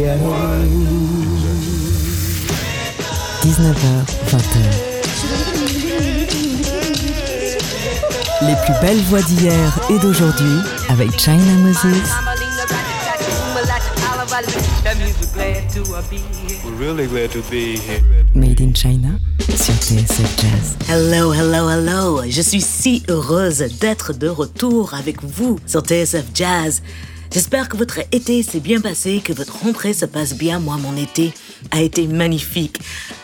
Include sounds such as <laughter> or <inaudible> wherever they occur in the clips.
19h, 20h. Les plus belles voix d'hier et d'aujourd'hui avec China Moses. Made in China sur TSF Jazz. Hello, hello, hello. Je suis si heureuse d'être de retour avec vous sur TSF Jazz. J'espère que votre été s'est bien passé, que votre rentrée se passe bien. Moi, mon été a été magnifique.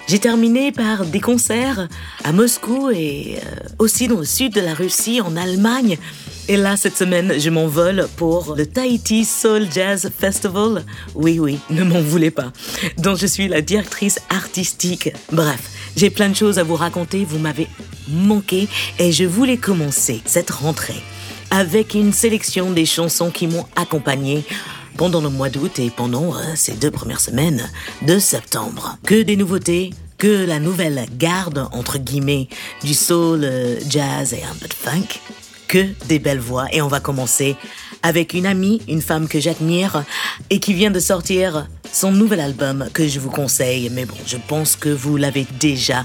J'ai terminé par des concerts à Moscou et euh, aussi dans le sud de la Russie, en Allemagne. Et là, cette semaine, je m'envole pour le Tahiti Soul Jazz Festival. Oui, oui, ne m'en voulez pas. Dont je suis la directrice artistique. Bref, j'ai plein de choses à vous raconter. Vous m'avez manqué et je voulais commencer cette rentrée avec une sélection des chansons qui m'ont accompagné pendant le mois d'août et pendant euh, ces deux premières semaines de septembre. Que des nouveautés, que la nouvelle garde, entre guillemets, du soul, euh, jazz et un peu de funk, que des belles voix. Et on va commencer avec une amie, une femme que j'admire et qui vient de sortir son nouvel album que je vous conseille. Mais bon, je pense que vous l'avez déjà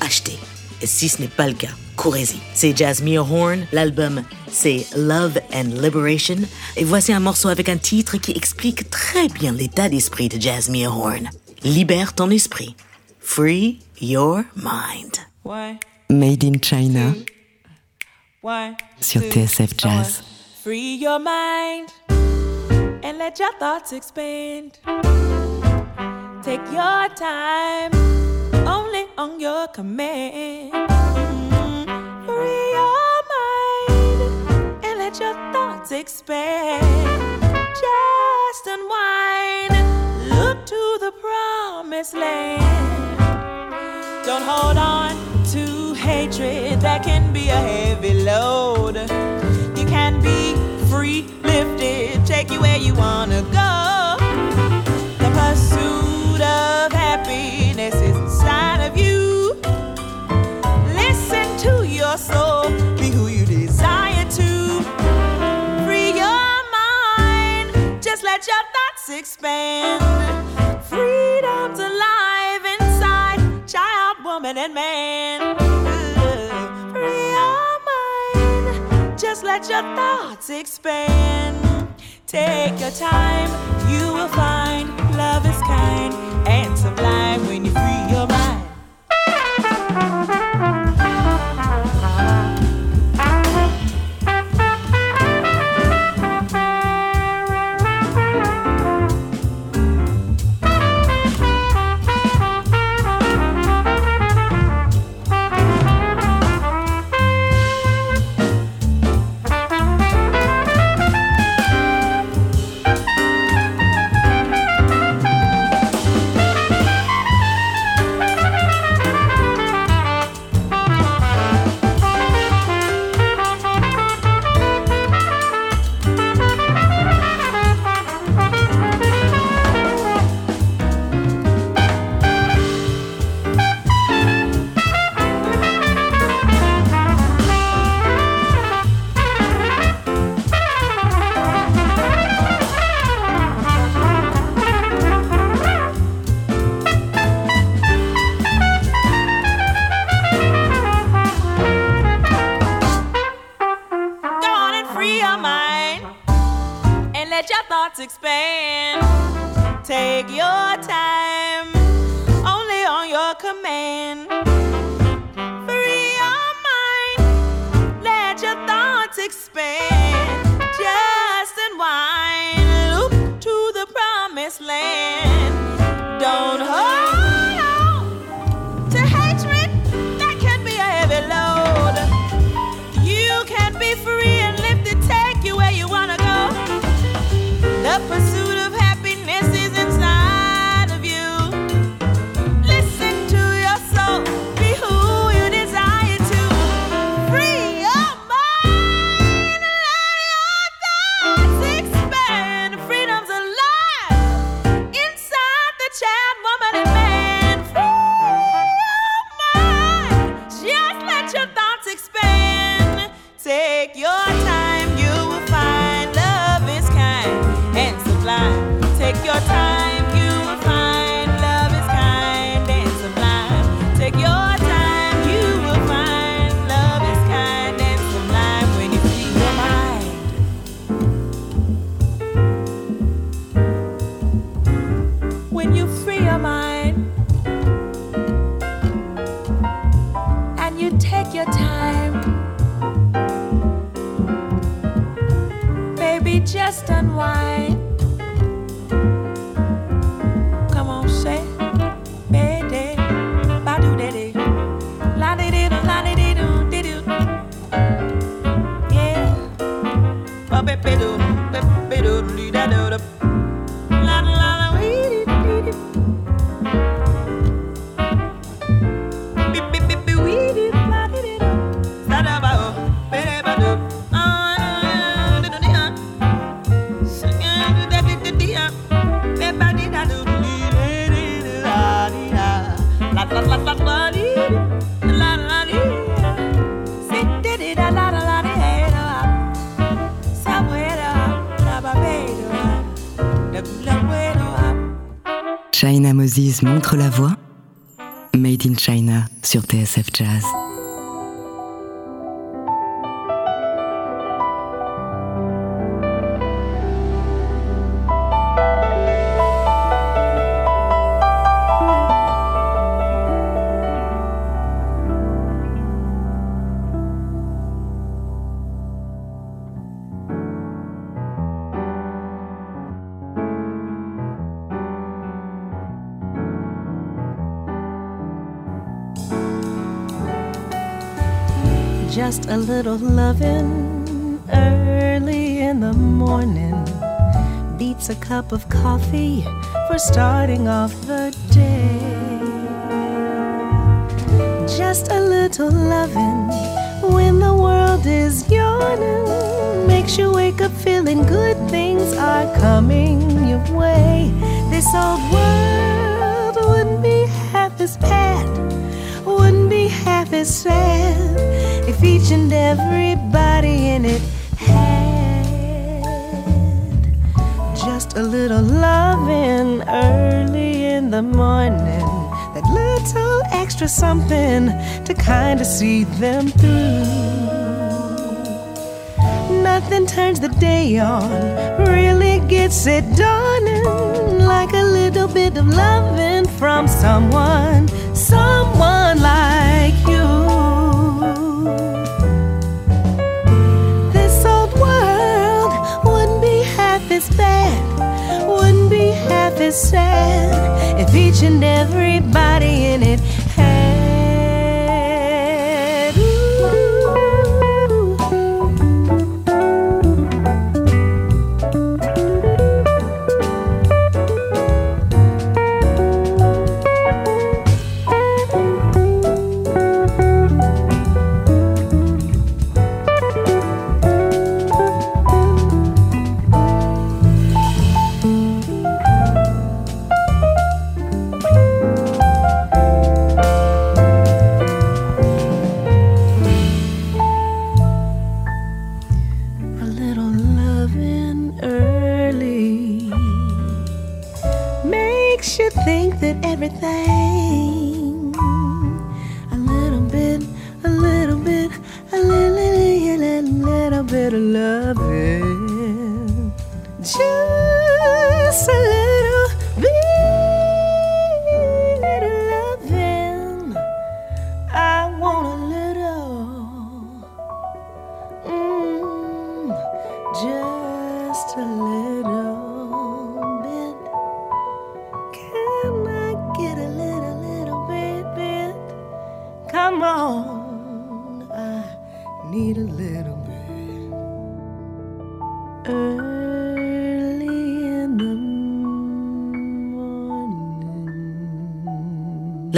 acheté. Et si ce n'est pas le cas, courez-y. C'est Jasmine Horn, l'album c'est Love and Liberation. Et voici un morceau avec un titre qui explique très bien l'état d'esprit de Jasmine Horn. Libère ton esprit. Free your mind. Made in China sur TSF Jazz. Free your mind and let your thoughts expand. Take your time on your command. Mm-hmm. Free your mind and let your thoughts expand. Just unwind, look to the promised land. Don't hold on to hatred that can be a heavy load. You can be free, lifted, take you where you wanna go. The pursuit of happiness is be who you desire to. Free your mind, just let your thoughts expand. Freedom's alive inside, child, woman, and man. Free your mind, just let your thoughts expand. Take your time, you will find love is kind and sublime when you free your mind. Just a little loving early in the morning beats a cup of coffee for starting off the day. Just a little loving when the world is yawning makes you wake up feeling good things are coming your way. This old world wouldn't be half as bad, wouldn't be half as sad if each and everybody in it had just a little loving early in the morning, that little extra something to kind of see them through. Nothing turns the day on, really gets it dawning like a little bit of loving from someone, someone like sad if each and everybody in it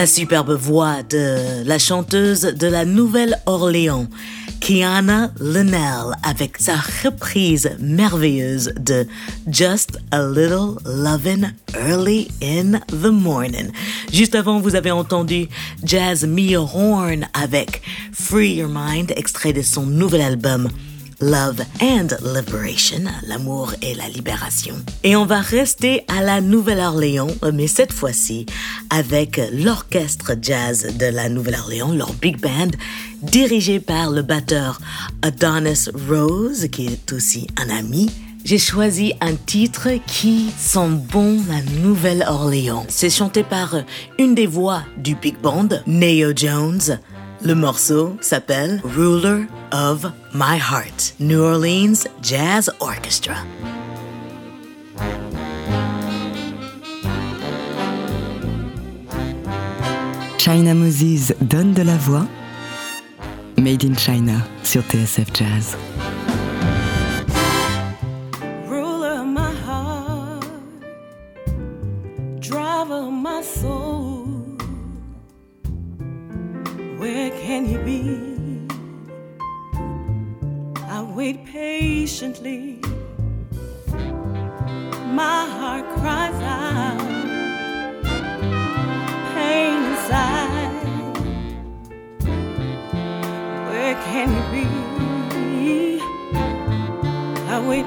La superbe voix de la chanteuse de la Nouvelle-Orléans, Kiana Linnell, avec sa reprise merveilleuse de Just a Little Lovin' Early in the Morning. Juste avant, vous avez entendu Jazz Mia Horn avec Free Your Mind, extrait de son nouvel album Love and Liberation, l'amour et la libération. Et on va rester à la Nouvelle-Orléans, mais cette fois-ci avec l'orchestre jazz de la Nouvelle-Orléans, leur big band, dirigé par le batteur Adonis Rose, qui est aussi un ami. J'ai choisi un titre qui sent bon la Nouvelle-Orléans. C'est chanté par une des voix du big band, Neo Jones. Le morceau s'appelle Ruler of My Heart, New Orleans Jazz Orchestra. China Moses donne de la voix. Made in China sur TSF Jazz. Patiently. My heart cries out, pain inside. Where can you be? I wait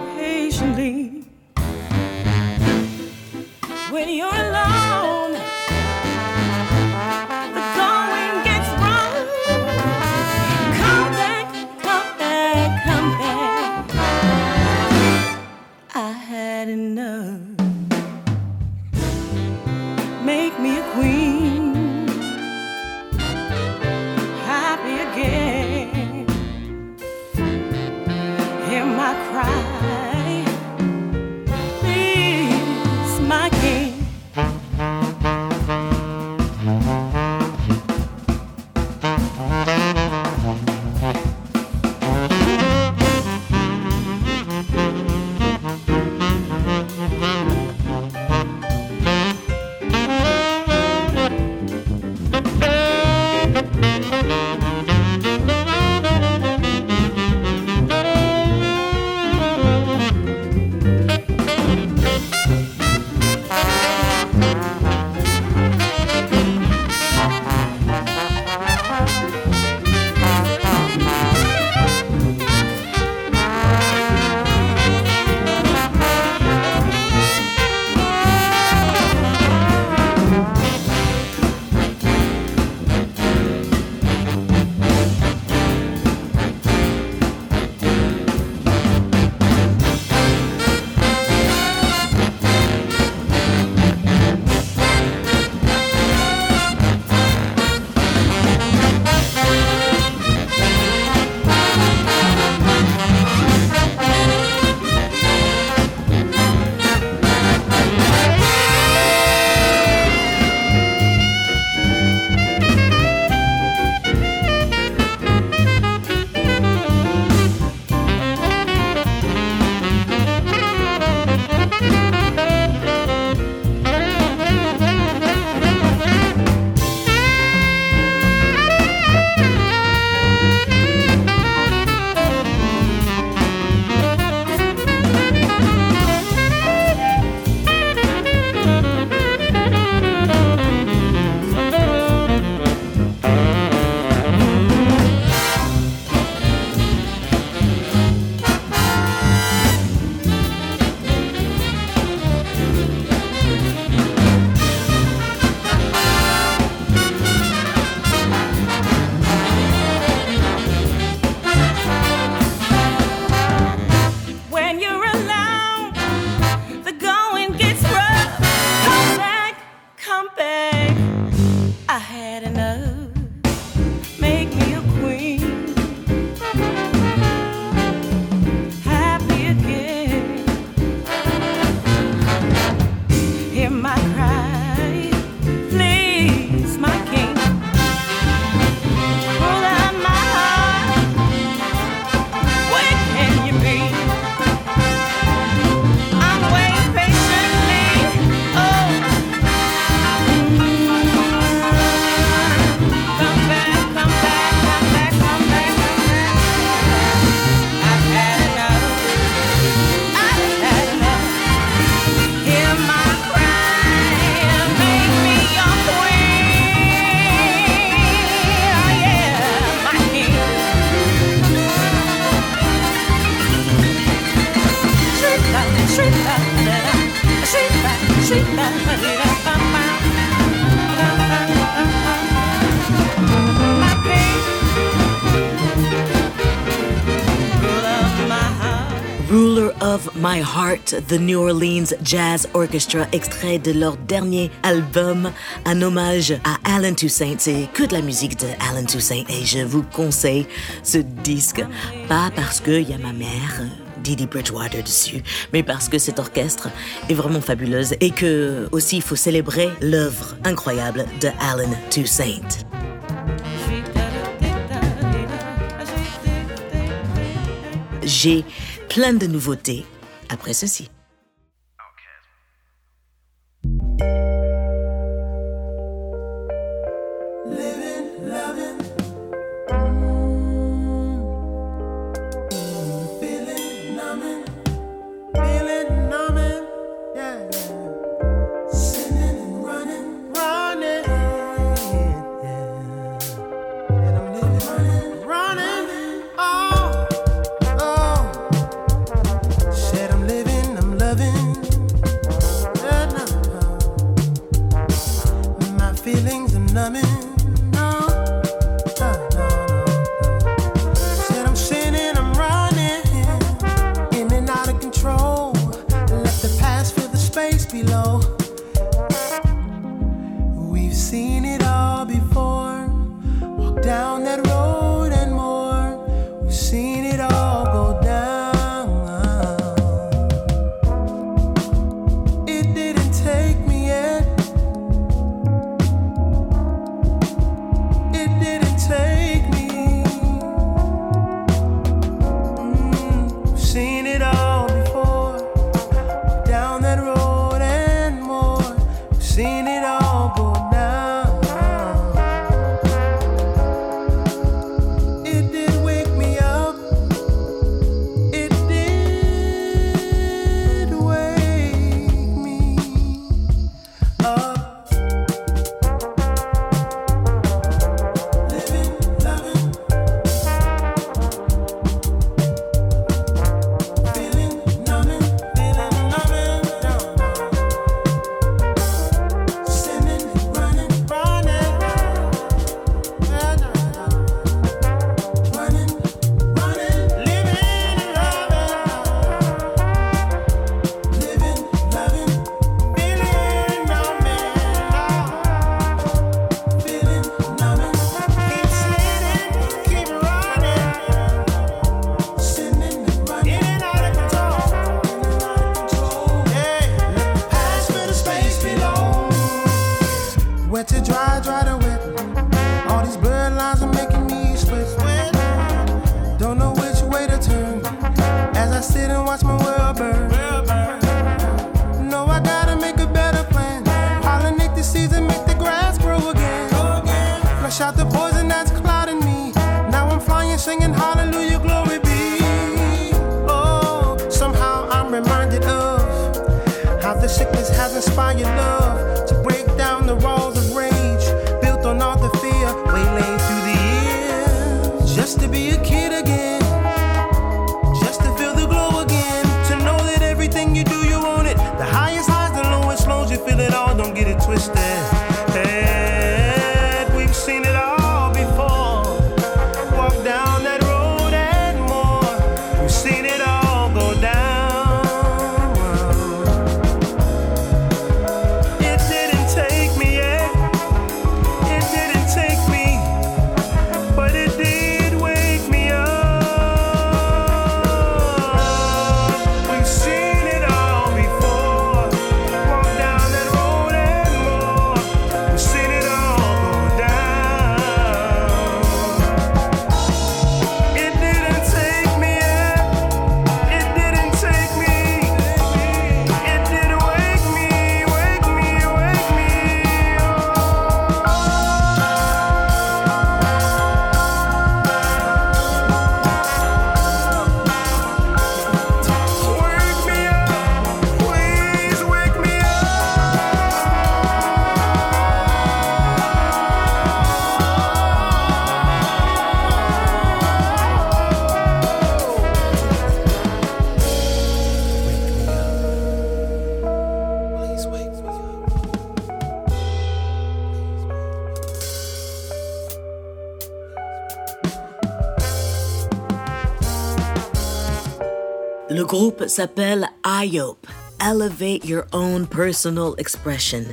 My Heart, The New Orleans Jazz Orchestra, extrait de leur dernier album, un hommage à Alan Toussaint. C'est que de la musique de Alan Toussaint et je vous conseille ce disque, pas parce qu'il y a ma mère. Didi Bridgewater dessus, mais parce que cet orchestre est vraiment fabuleuse et que aussi il faut célébrer l'œuvre incroyable de Alan Toussaint. J'ai plein de nouveautés après ceci. S'appelle IOPE, Elevate Your Own Personal Expression.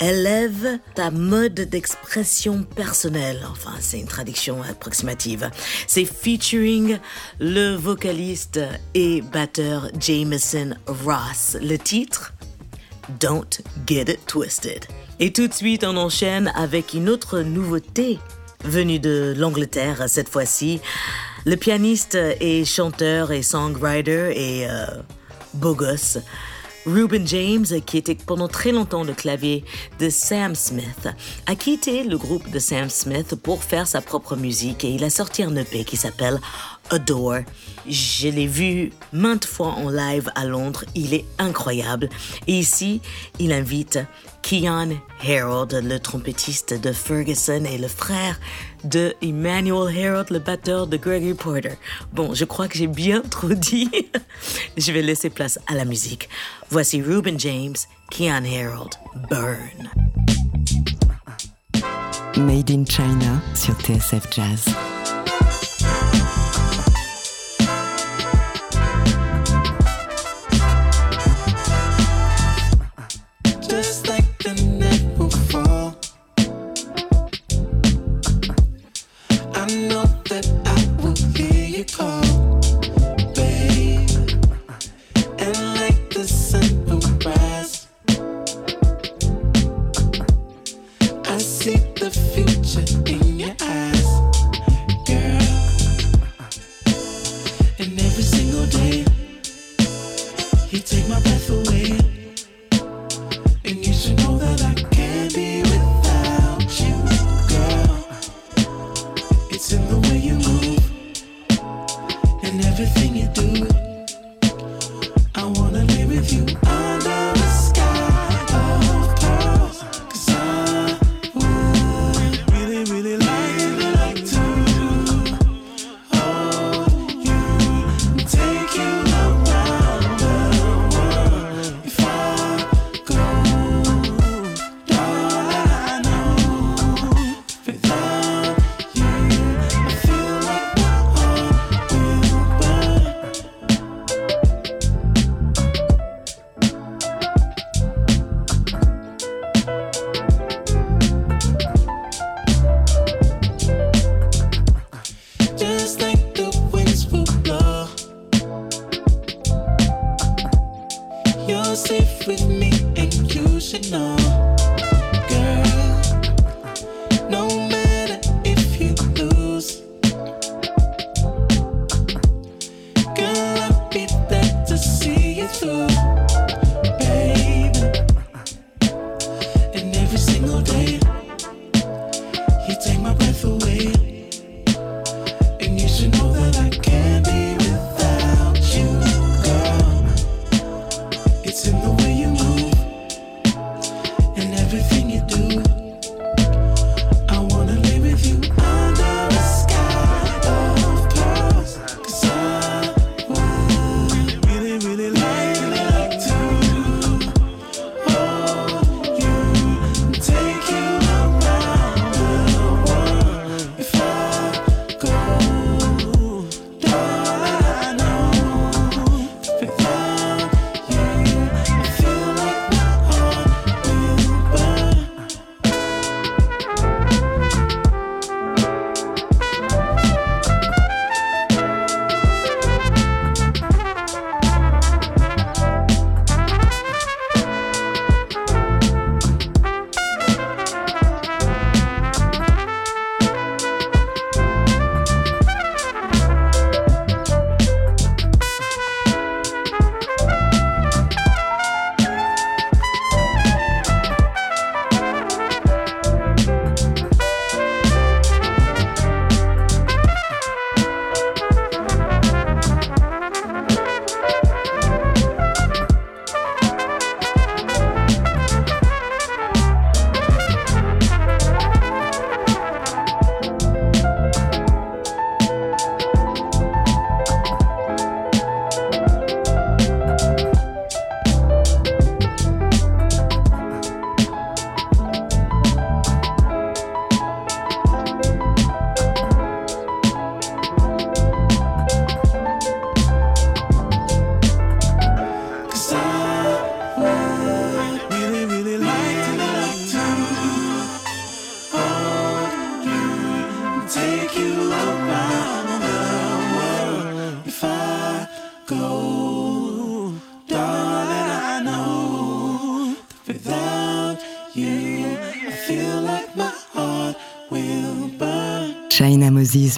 Élève ta mode d'expression personnelle. Enfin, c'est une traduction approximative. C'est featuring le vocaliste et batteur Jameson Ross. Le titre Don't Get It Twisted. Et tout de suite, on enchaîne avec une autre nouveauté venue de l'Angleterre cette fois-ci. Le pianiste et chanteur et songwriter et euh, beau gosse Ruben James, qui était pendant très longtemps le clavier de Sam Smith, a quitté le groupe de Sam Smith pour faire sa propre musique et il a sorti un EP qui s'appelle Adore. Je l'ai vu maintes fois en live à Londres, il est incroyable. Et ici, il invite Keon Harold, le trompettiste de Ferguson et le frère de Emmanuel Harold, le batteur de Gregory Porter. Bon, je crois que j'ai bien <laughs> trop dit. je vais laisser place à la musique. Voici Ruben James, Keon Harold, Burn. Made in China sur TSF Jazz.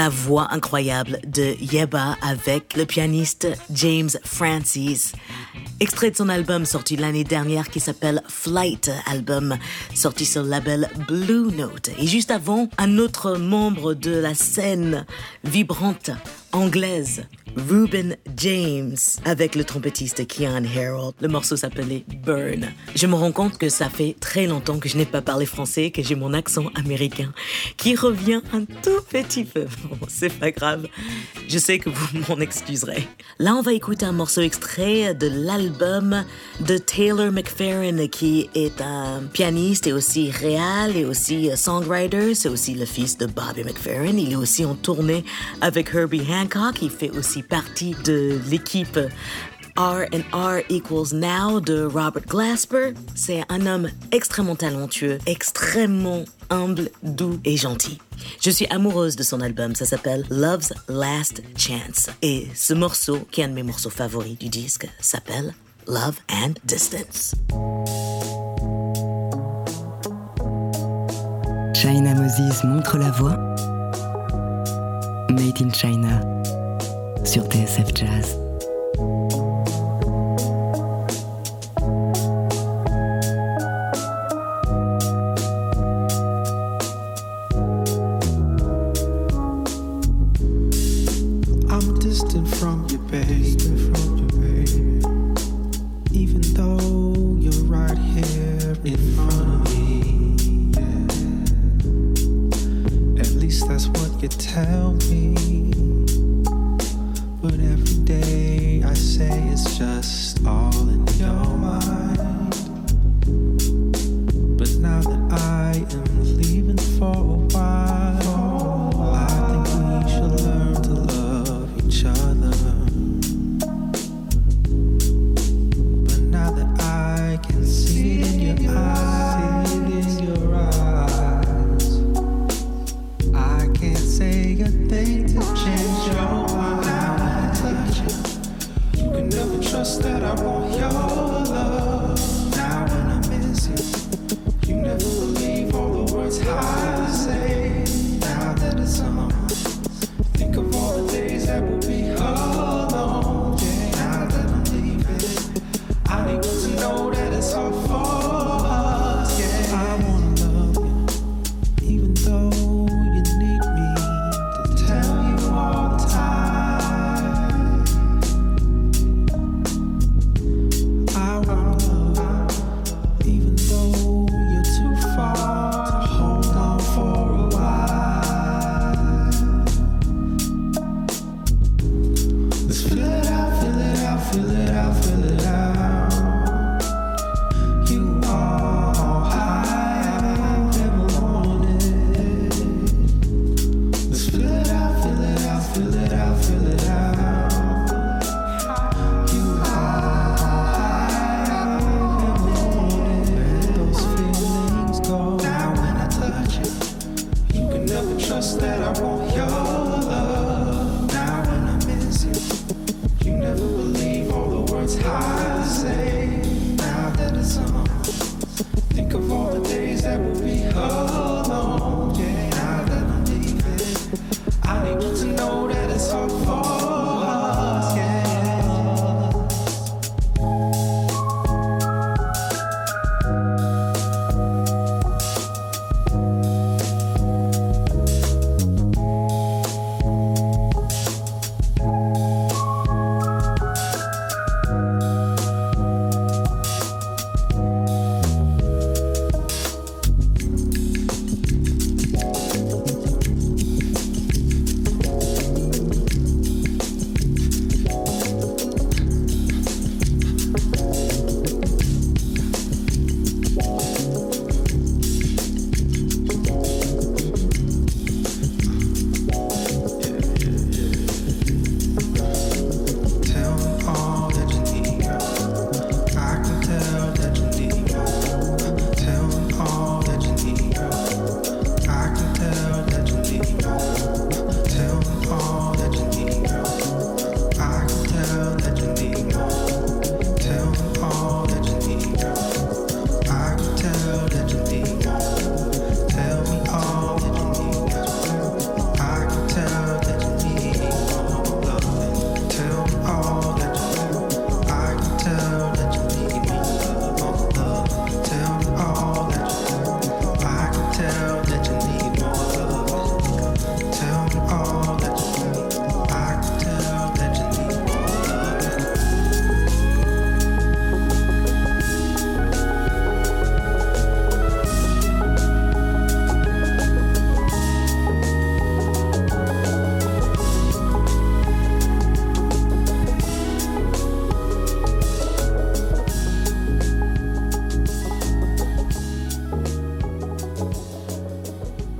La voix incroyable de Yeba avec le pianiste James Francis. extrait de son album sorti l'année dernière qui s'appelle Flight, album sorti sur le label Blue Note. Et juste avant, un autre membre de la scène vibrante anglaise, Ruben James avec le trompettiste Keon Harold. Le morceau s'appelait Burn. Je me rends compte que ça fait très longtemps que je n'ai pas parlé français, que j'ai mon accent américain qui revient un tout petit peu. <laughs> Bon, c'est pas grave. Je sais que vous <laughs> m'en excuserez. Là, on va écouter un morceau extrait de l'album de Taylor McFerrin qui est un pianiste et aussi réal et aussi songwriter. C'est aussi le fils de Bobby McFerrin. Il est aussi en tournée avec Herbie Hancock. Il fait aussi partie de l'équipe R and R equals Now de Robert Glasper. C'est un homme extrêmement talentueux, extrêmement humble, doux et gentil. Je suis amoureuse de son album, ça s'appelle Love's Last Chance. Et ce morceau, qui est un de mes morceaux favoris du disque, s'appelle Love and Distance. China Moses montre la voie. Made in China sur TSF Jazz.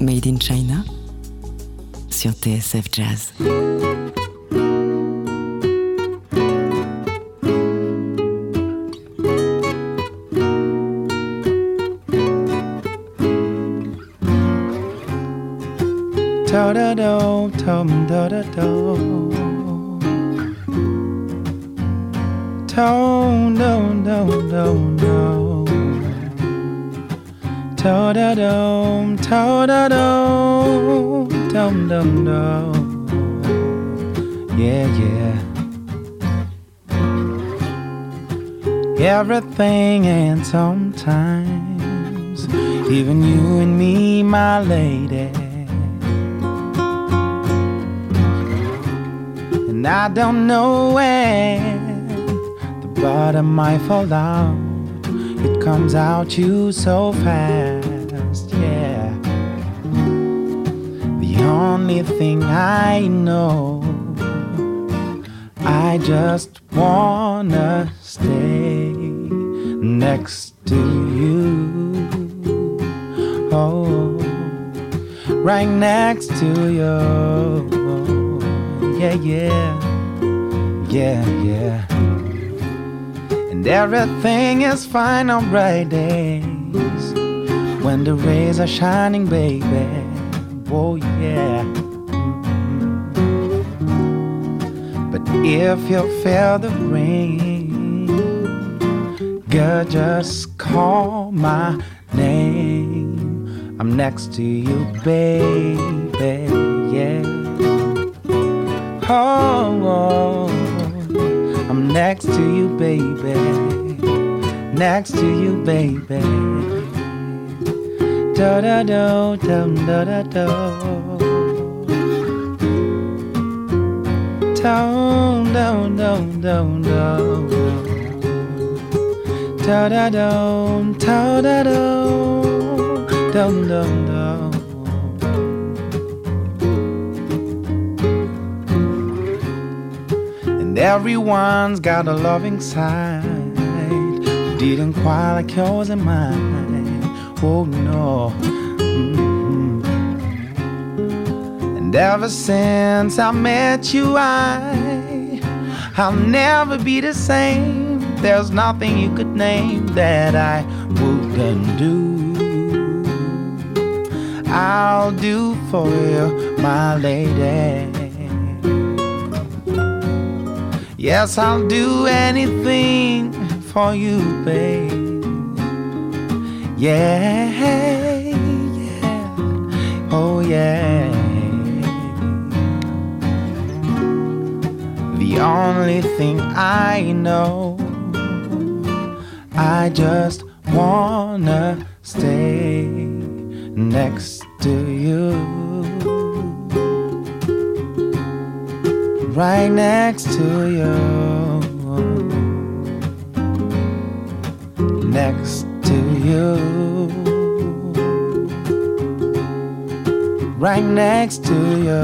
Made in China sur TSF Jazz. da da do, da da do. To da dum, to da dum, dum dum dum. Yeah, yeah. Everything and sometimes, even you and me, my lady. And I don't know when the bottom might fall out. Comes out you so fast, yeah. The only thing I know, I just wanna stay next to you. Oh, right next to you. Yeah, yeah, yeah, yeah. And everything is fine on bright days when the rays are shining, baby. Oh, yeah. But if you feel the rain, girl, just call my name. I'm next to you, baby. Yeah. Oh, oh. I'm next to you, baby. Next to you, baby. Da da do, dum da da do. Dum dum dum dum dum. Da da dum, da da dum, dum dum dum. Everyone's got a loving side. Didn't quite like yours and mine. Oh no. Mhm. And ever since I met you, I I'll never be the same. There's nothing you could name that I wouldn't do. I'll do for you, my lady. Yes, I'll do anything for you, babe. Yeah, yeah, oh yeah. The only thing I know, I just wanna stay next to you. Right next to you. Next to you. Right next to you.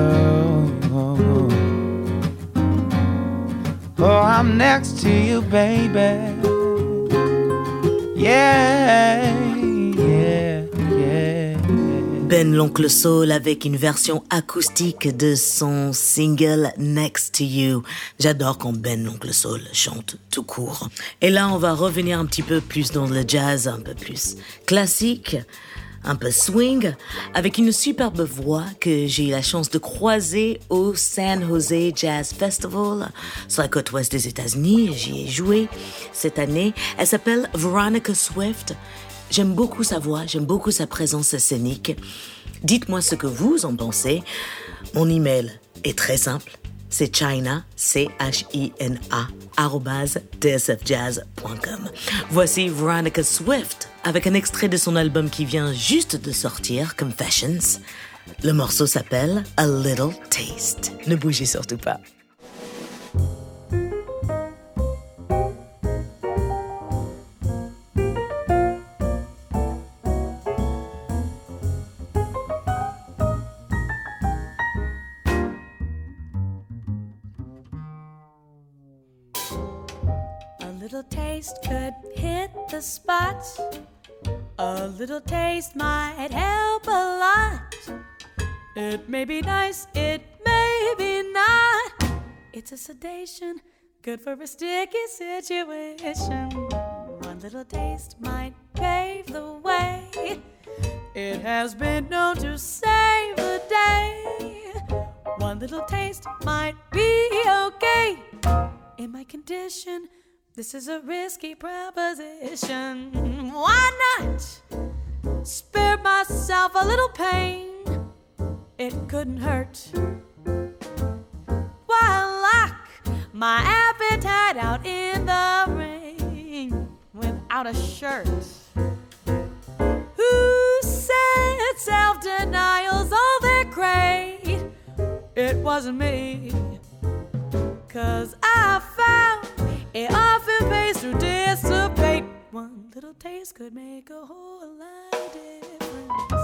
Oh, I'm next to you, baby. Yeah. Ben l'oncle Soul avec une version acoustique de son single Next to You. J'adore quand Ben l'oncle Soul chante tout court. Et là, on va revenir un petit peu plus dans le jazz, un peu plus classique, un peu swing, avec une superbe voix que j'ai eu la chance de croiser au San Jose Jazz Festival sur la côte ouest des États-Unis. J'y ai joué cette année. Elle s'appelle Veronica Swift. J'aime beaucoup sa voix, j'aime beaucoup sa présence scénique. Dites-moi ce que vous en pensez. Mon email est très simple. C'est china, C-H-I-N-A, tsfjazz.com. Voici Veronica Swift avec un extrait de son album qui vient juste de sortir, Confessions. Le morceau s'appelle A Little Taste. Ne bougez surtout pas. A little taste might help a lot. It may be nice, it may be not. It's a sedation, good for a sticky situation. One little taste might pave the way. It has been known to save the day. One little taste might be okay. In my condition, this is a risky proposition. Why not spare myself a little pain? It couldn't hurt. Why lock my appetite out in the rain without a shirt? Who said self denial's all that great? It wasn't me. Cause I found it often pays to dissipate. One little taste could make a whole lot of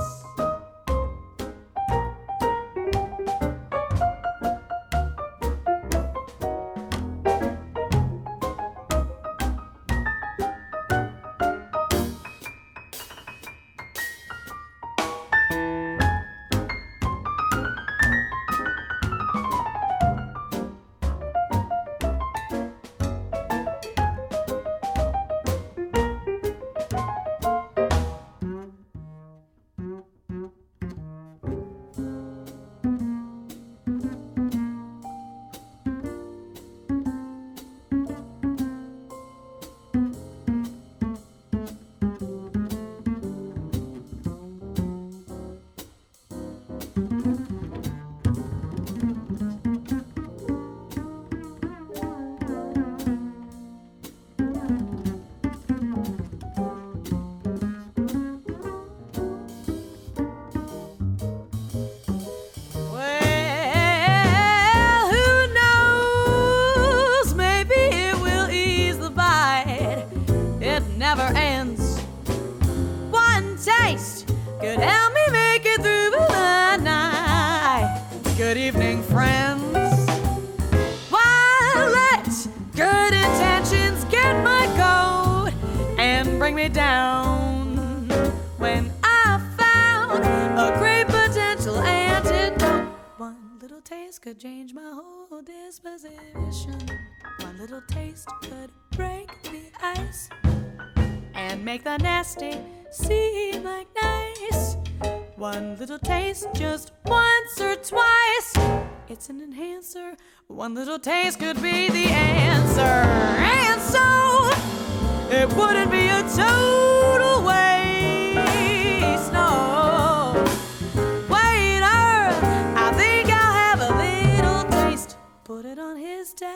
One little taste could break the ice and make the nasty seem like nice. One little taste, just once or twice. It's an enhancer. One little taste could be the answer. And so, it wouldn't be a total waste. No. It on.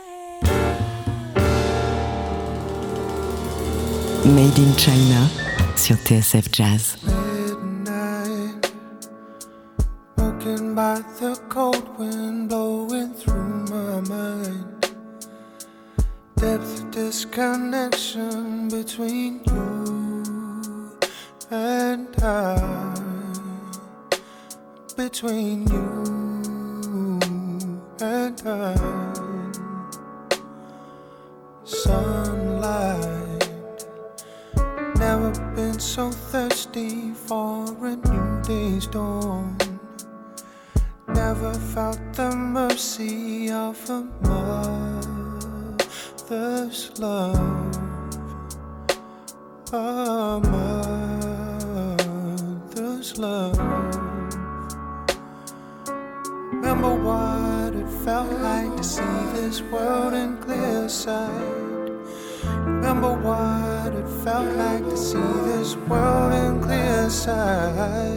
Made in China sur TSF Jazz. midnight, broken by the cold wind blowing through my mind. Depth disconnection between you and I, between you and I. day's dawn. Never felt the mercy of a mother's love. A mother's love. Remember what it felt like to see this world in clear sight. Remember what it felt like to see this world in clear sight.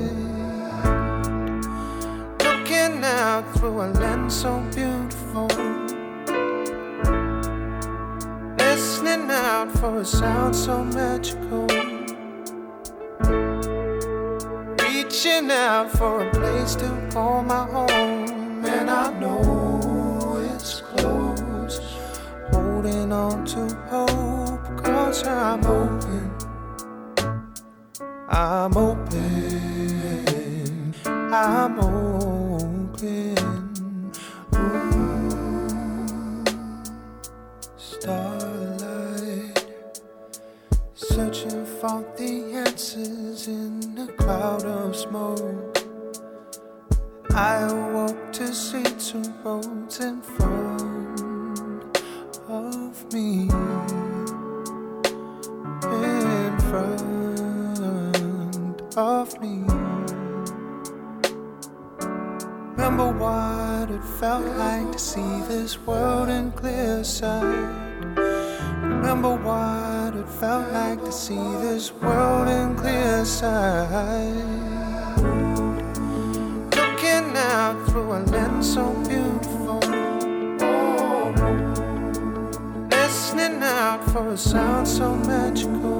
A lens so beautiful. Listening out for a sound so magical. Reaching out for a place to call my home. And I know Remember what it felt like to see this world in clear sight. Remember what it felt like to see this world in clear sight. Looking out through a lens so beautiful. Listening out for a sound so magical.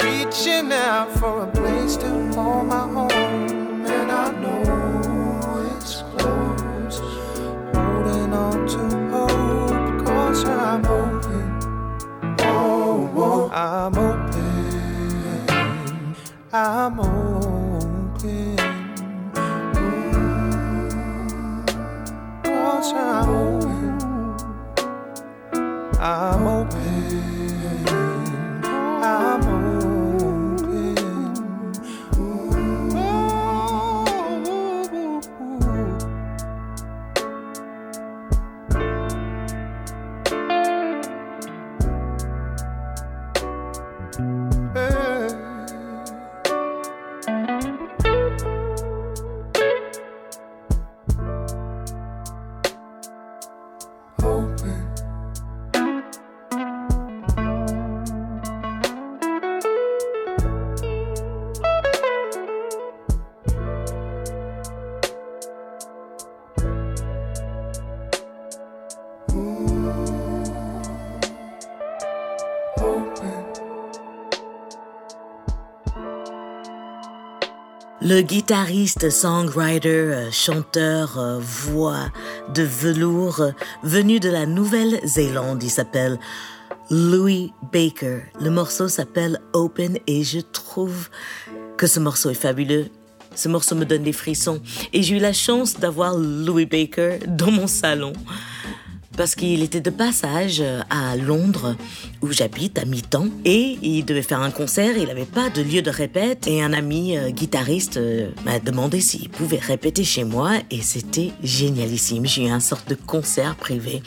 Reaching out for a place to call my home. I'm open. I'm open. Le guitariste, songwriter, chanteur, voix de velours venu de la Nouvelle-Zélande, il s'appelle Louis Baker. Le morceau s'appelle Open et je trouve que ce morceau est fabuleux. Ce morceau me donne des frissons et j'ai eu la chance d'avoir Louis Baker dans mon salon parce qu'il était de passage à Londres, où j'habite à mi-temps, et il devait faire un concert, il n'avait pas de lieu de répète, et un ami euh, guitariste euh, m'a demandé s'il pouvait répéter chez moi, et c'était génialissime. J'ai eu un sorte de concert privé,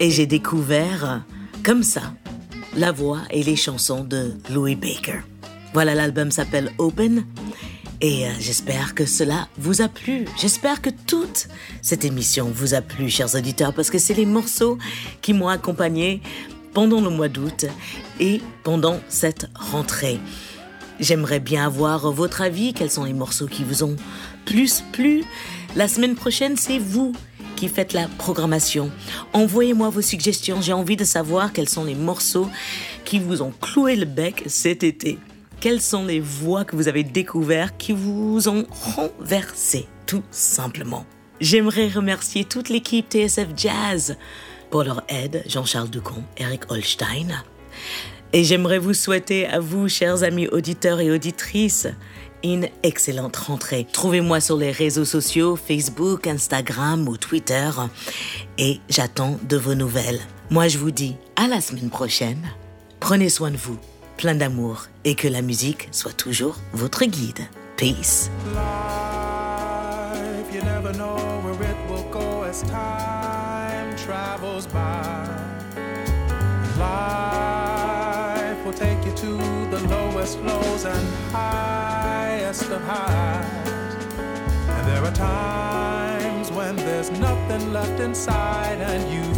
et j'ai découvert, euh, comme ça, la voix et les chansons de Louis Baker. Voilà, l'album s'appelle Open. Et euh, j'espère que cela vous a plu. J'espère que toute cette émission vous a plu, chers auditeurs, parce que c'est les morceaux qui m'ont accompagné pendant le mois d'août et pendant cette rentrée. J'aimerais bien avoir votre avis. Quels sont les morceaux qui vous ont plus plu? La semaine prochaine, c'est vous qui faites la programmation. Envoyez-moi vos suggestions. J'ai envie de savoir quels sont les morceaux qui vous ont cloué le bec cet été. Quelles sont les voix que vous avez découvertes qui vous ont renversé, tout simplement? J'aimerais remercier toute l'équipe TSF Jazz pour leur aide, Jean-Charles Ducon, Eric Holstein. Et j'aimerais vous souhaiter à vous, chers amis auditeurs et auditrices, une excellente rentrée. Trouvez-moi sur les réseaux sociaux, Facebook, Instagram ou Twitter. Et j'attends de vos nouvelles. Moi, je vous dis à la semaine prochaine. Prenez soin de vous, plein d'amour, et que la musique soit toujours votre guide. Peace. life. You never know where it will go as time travels by. Life will take you to the lowest lows and highest of highs. And there are times when there's nothing left inside and you've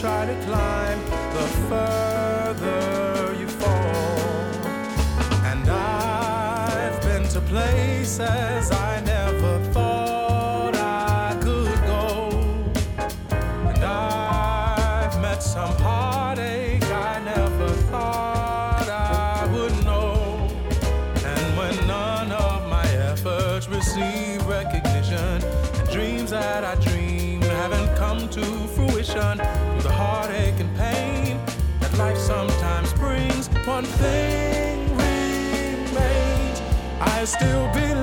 try to climb, the further you fall. And I've been to places I one thing remains. I still believe